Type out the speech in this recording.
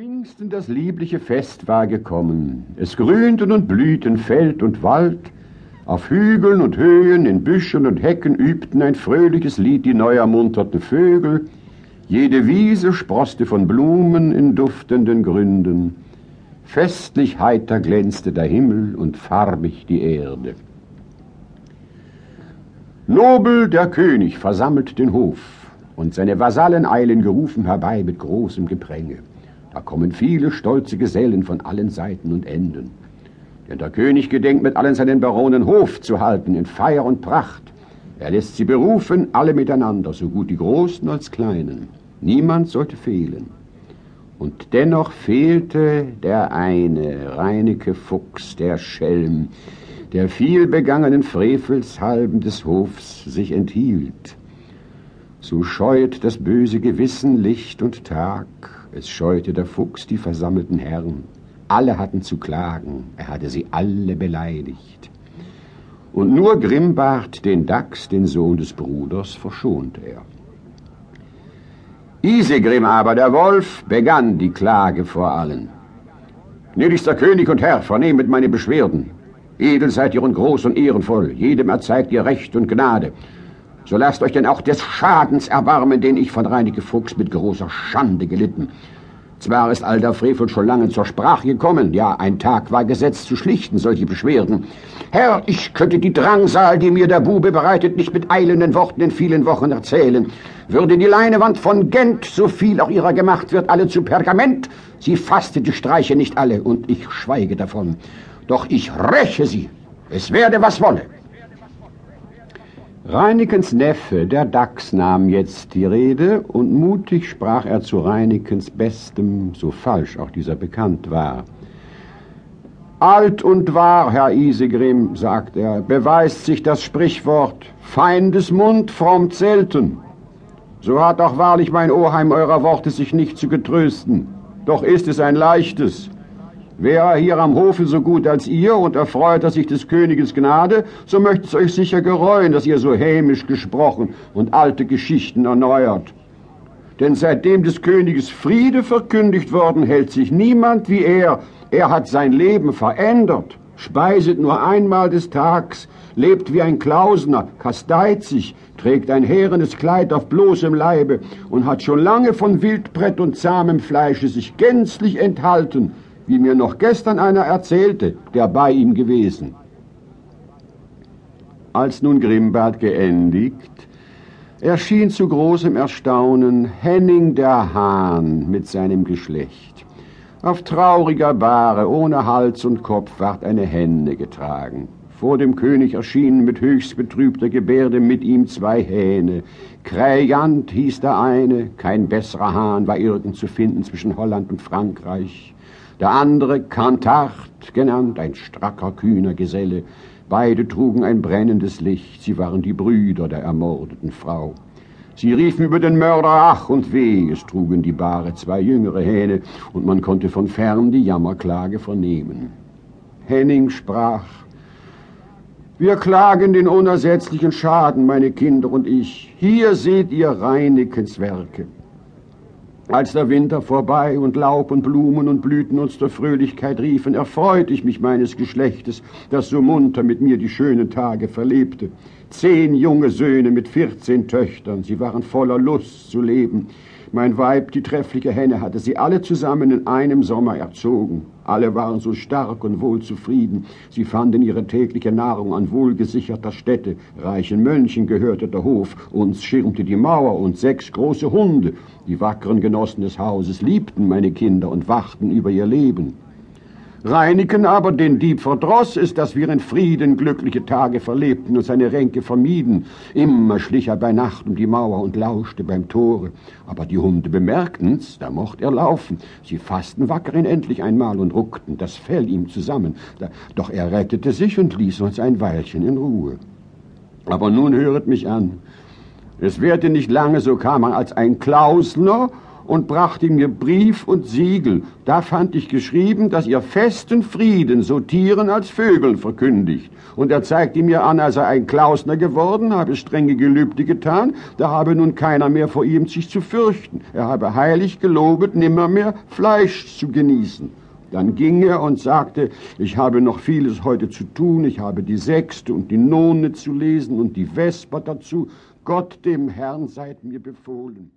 Pfingsten das liebliche Fest war gekommen. Es grünten und blühten Feld und Wald. Auf Hügeln und Höhen, in Büschen und Hecken übten ein fröhliches Lied die neu ermunterten Vögel. Jede Wiese sproßte von Blumen in duftenden Gründen. Festlich heiter glänzte der Himmel und farbig die Erde. Nobel der König versammelt den Hof, und seine Vasallen eilen gerufen herbei mit großem Gepränge. Da kommen viele stolze Gesellen von allen Seiten und Enden. Denn der König gedenkt mit allen seinen Baronen Hof zu halten in Feier und Pracht. Er lässt sie berufen, alle miteinander, so gut die Großen als Kleinen. Niemand sollte fehlen. Und dennoch fehlte der eine, Reineke Fuchs, der Schelm, der viel begangenen Frevels halben des Hofs sich enthielt. So scheuet das böse Gewissen Licht und Tag, es scheute der Fuchs die versammelten Herren. Alle hatten zu klagen, er hatte sie alle beleidigt. Und nur Grimbart, den Dachs, den Sohn des Bruders, verschonte er. Isegrim aber, der Wolf, begann die Klage vor allen. Gnädigster König und Herr, vernehmet meine Beschwerden. Edel seid ihr und groß und ehrenvoll, jedem erzeigt ihr Recht und Gnade. So lasst euch denn auch des Schadens erbarmen, den ich von Reineke Fuchs mit großer Schande gelitten. Zwar ist all der Frevel schon lange zur Sprache gekommen, ja, ein Tag war gesetzt zu schlichten solche Beschwerden. Herr, ich könnte die Drangsal, die mir der Bube bereitet, nicht mit eilenden Worten in vielen Wochen erzählen. Würde die Leinewand von Gent, so viel auch ihrer gemacht wird, alle zu Pergament, sie fasste die Streiche nicht alle, und ich schweige davon. Doch ich räche sie, es werde was wolle. Reinekens Neffe, der Dachs, nahm jetzt die Rede, und mutig sprach er zu Reinekens Bestem, so falsch auch dieser bekannt war. Alt und wahr, Herr Isegrim, sagt er, beweist sich das Sprichwort, Feindesmund frommt selten. So hat auch wahrlich mein Oheim eurer Worte sich nicht zu getrösten, doch ist es ein leichtes. Wäre er hier am Hofe so gut als ihr und erfreut er sich des Königes Gnade, so möchte es euch sicher gereuen, dass ihr so hämisch gesprochen und alte Geschichten erneuert. Denn seitdem des Königes Friede verkündigt worden, hält sich niemand wie er. Er hat sein Leben verändert, speiset nur einmal des Tags, lebt wie ein Klausner, kasteit sich, trägt ein herenes Kleid auf bloßem Leibe und hat schon lange von Wildbrett und zahmem Fleische sich gänzlich enthalten, wie mir noch gestern einer erzählte, der bei ihm gewesen. Als nun Grimbart geendigt, erschien zu großem Erstaunen Henning der Hahn mit seinem Geschlecht. Auf trauriger Bahre, ohne Hals und Kopf, ward eine Henne getragen. Vor dem König erschienen mit höchst betrübter Gebärde mit ihm zwei Hähne. Kräjant hieß der eine, kein besserer Hahn war irgend zu finden zwischen Holland und Frankreich der andere Kantart genannt, ein stracker, kühner Geselle. Beide trugen ein brennendes Licht, sie waren die Brüder der ermordeten Frau. Sie riefen über den Mörder ach und weh, es trugen die Bahre zwei jüngere Hähne, und man konnte von fern die Jammerklage vernehmen. Henning sprach, wir klagen den unersetzlichen Schaden, meine Kinder und ich. Hier seht ihr Reinekens Werke. Als der Winter vorbei und Laub und Blumen und Blüten uns zur Fröhlichkeit riefen, erfreut ich mich meines Geschlechtes, das so munter mit mir die schönen Tage verlebte. Zehn junge Söhne mit vierzehn Töchtern, sie waren voller Lust zu leben. Mein Weib, die treffliche Henne, hatte sie alle zusammen in einem Sommer erzogen. Alle waren so stark und wohlzufrieden. Sie fanden ihre tägliche Nahrung an wohlgesicherter Stätte. Reichen Mönchen gehörte der Hof, uns schirmte die Mauer und sechs große Hunde. Die wackeren Genossen des Hauses liebten meine Kinder und wachten über ihr Leben. Reineken aber den Dieb verdross es, dass wir in Frieden glückliche Tage verlebten und seine Ränke vermieden. Immer schlich er bei Nacht um die Mauer und lauschte beim Tore. Aber die Hunde bemerkten's, da mocht er laufen. Sie fassten wacker ihn endlich einmal und ruckten das Fell ihm zusammen. Doch er rettete sich und ließ uns ein Weilchen in Ruhe. Aber nun höret mich an. Es währte nicht lange, so kam er als ein Klausner und brachte mir Brief und Siegel. Da fand ich geschrieben, dass ihr festen Frieden so Tieren als Vögeln verkündigt. Und er zeigte mir an, als er ein Klausner geworden, habe strenge Gelübde getan, da habe nun keiner mehr vor ihm sich zu fürchten. Er habe heilig gelobet, nimmermehr Fleisch zu genießen. Dann ging er und sagte, ich habe noch vieles heute zu tun, ich habe die Sechste und die None zu lesen und die Vesper dazu. Gott dem Herrn seid mir befohlen.